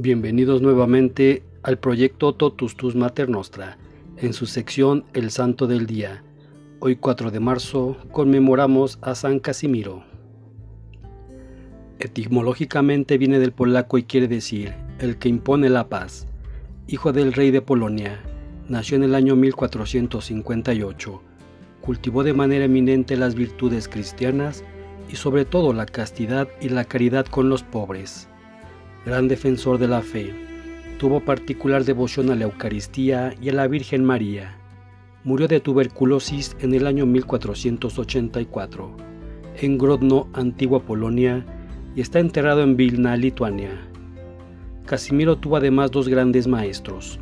Bienvenidos nuevamente al proyecto Totus Tus Mater Nostra, en su sección El Santo del Día. Hoy 4 de marzo conmemoramos a San Casimiro. Etimológicamente viene del polaco y quiere decir el que impone la paz. Hijo del rey de Polonia, nació en el año 1458. Cultivó de manera eminente las virtudes cristianas y sobre todo la castidad y la caridad con los pobres gran defensor de la fe, tuvo particular devoción a la Eucaristía y a la Virgen María. Murió de tuberculosis en el año 1484, en Grodno, antigua Polonia, y está enterrado en Vilna, Lituania. Casimiro tuvo además dos grandes maestros,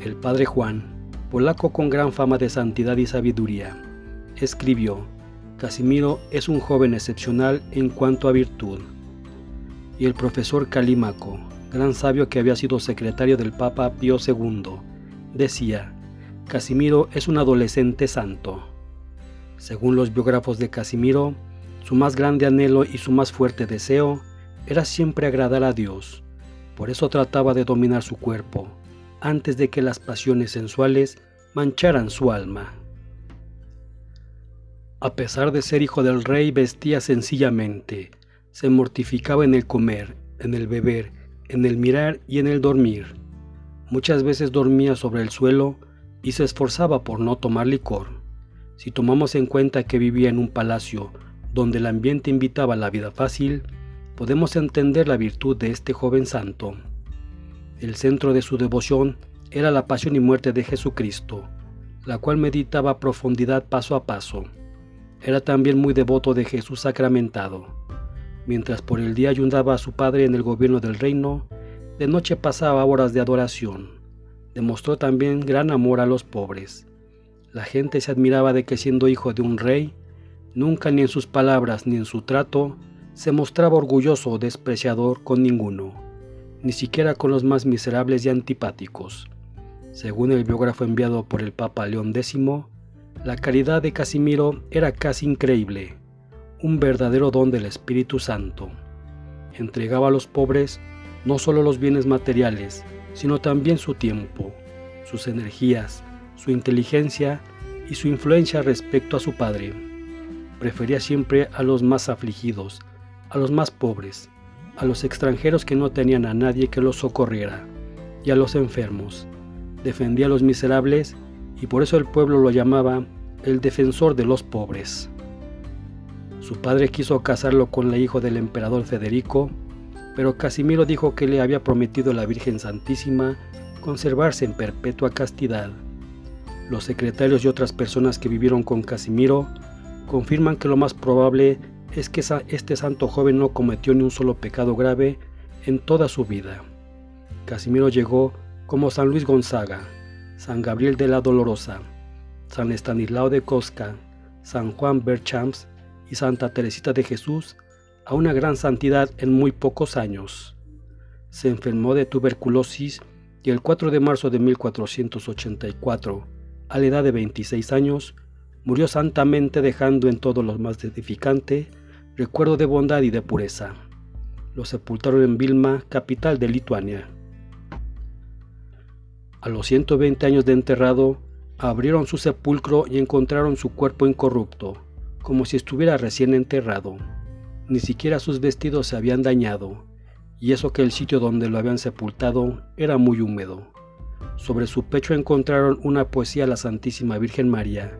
el padre Juan, polaco con gran fama de santidad y sabiduría. Escribió, Casimiro es un joven excepcional en cuanto a virtud y el profesor Calímaco, gran sabio que había sido secretario del Papa Pío II, decía, Casimiro es un adolescente santo. Según los biógrafos de Casimiro, su más grande anhelo y su más fuerte deseo era siempre agradar a Dios. Por eso trataba de dominar su cuerpo, antes de que las pasiones sensuales mancharan su alma. A pesar de ser hijo del rey, vestía sencillamente, se mortificaba en el comer, en el beber, en el mirar y en el dormir. Muchas veces dormía sobre el suelo y se esforzaba por no tomar licor. Si tomamos en cuenta que vivía en un palacio donde el ambiente invitaba a la vida fácil, podemos entender la virtud de este joven santo. El centro de su devoción era la pasión y muerte de Jesucristo, la cual meditaba a profundidad paso a paso. Era también muy devoto de Jesús sacramentado. Mientras por el día ayudaba a su padre en el gobierno del reino, de noche pasaba horas de adoración. Demostró también gran amor a los pobres. La gente se admiraba de que siendo hijo de un rey, nunca ni en sus palabras ni en su trato se mostraba orgulloso o despreciador con ninguno, ni siquiera con los más miserables y antipáticos. Según el biógrafo enviado por el Papa León X, la caridad de Casimiro era casi increíble un verdadero don del Espíritu Santo. Entregaba a los pobres no solo los bienes materiales, sino también su tiempo, sus energías, su inteligencia y su influencia respecto a su Padre. Prefería siempre a los más afligidos, a los más pobres, a los extranjeros que no tenían a nadie que los socorriera, y a los enfermos. Defendía a los miserables y por eso el pueblo lo llamaba el defensor de los pobres. Su padre quiso casarlo con la hijo del emperador Federico, pero Casimiro dijo que le había prometido a la Virgen Santísima conservarse en perpetua castidad. Los secretarios y otras personas que vivieron con Casimiro confirman que lo más probable es que este santo joven no cometió ni un solo pecado grave en toda su vida. Casimiro llegó como San Luis Gonzaga, San Gabriel de la Dolorosa, San Estanislao de Cosca, San Juan Berchamps y Santa Teresita de Jesús a una gran santidad en muy pocos años. Se enfermó de tuberculosis y el 4 de marzo de 1484, a la edad de 26 años, murió santamente dejando en todo lo más edificante recuerdo de bondad y de pureza. Lo sepultaron en Vilma, capital de Lituania. A los 120 años de enterrado, abrieron su sepulcro y encontraron su cuerpo incorrupto como si estuviera recién enterrado. Ni siquiera sus vestidos se habían dañado, y eso que el sitio donde lo habían sepultado era muy húmedo. Sobre su pecho encontraron una poesía a la Santísima Virgen María,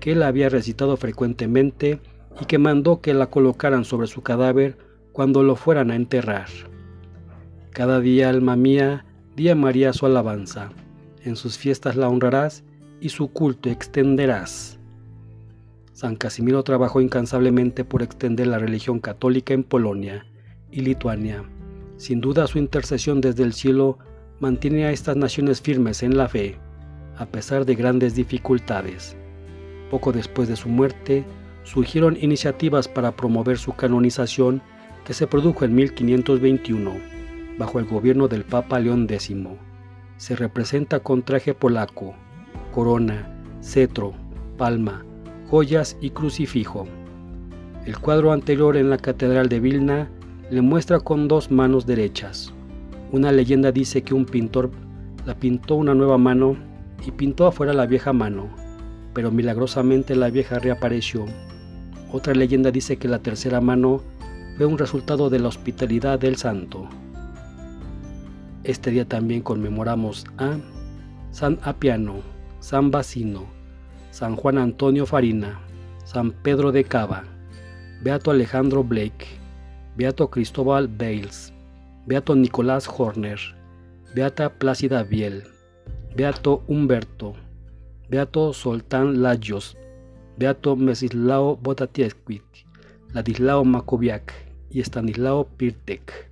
que él había recitado frecuentemente y que mandó que la colocaran sobre su cadáver cuando lo fueran a enterrar. Cada día, alma mía, di a María su alabanza, en sus fiestas la honrarás y su culto extenderás. San Casimiro trabajó incansablemente por extender la religión católica en Polonia y Lituania. Sin duda su intercesión desde el cielo mantiene a estas naciones firmes en la fe, a pesar de grandes dificultades. Poco después de su muerte, surgieron iniciativas para promover su canonización que se produjo en 1521, bajo el gobierno del Papa León X. Se representa con traje polaco, corona, cetro, palma, joyas y crucifijo. El cuadro anterior en la Catedral de Vilna le muestra con dos manos derechas, Una leyenda dice que un pintor la pintó una nueva mano y pintó afuera la vieja mano, pero milagrosamente la vieja reapareció. Otra leyenda dice que la tercera mano fue un resultado de la hospitalidad del santo. Este día también conmemoramos a San Apiano, San Bacino, San Juan Antonio Farina, San Pedro de Cava, Beato Alejandro Blake, Beato Cristóbal Bales, Beato Nicolás Horner, Beata Plácida Biel, Beato Humberto, Beato Soltán Lajos, Beato Mesislao Botatiesquit, Ladislao Makoviak y Stanislao Pirtek.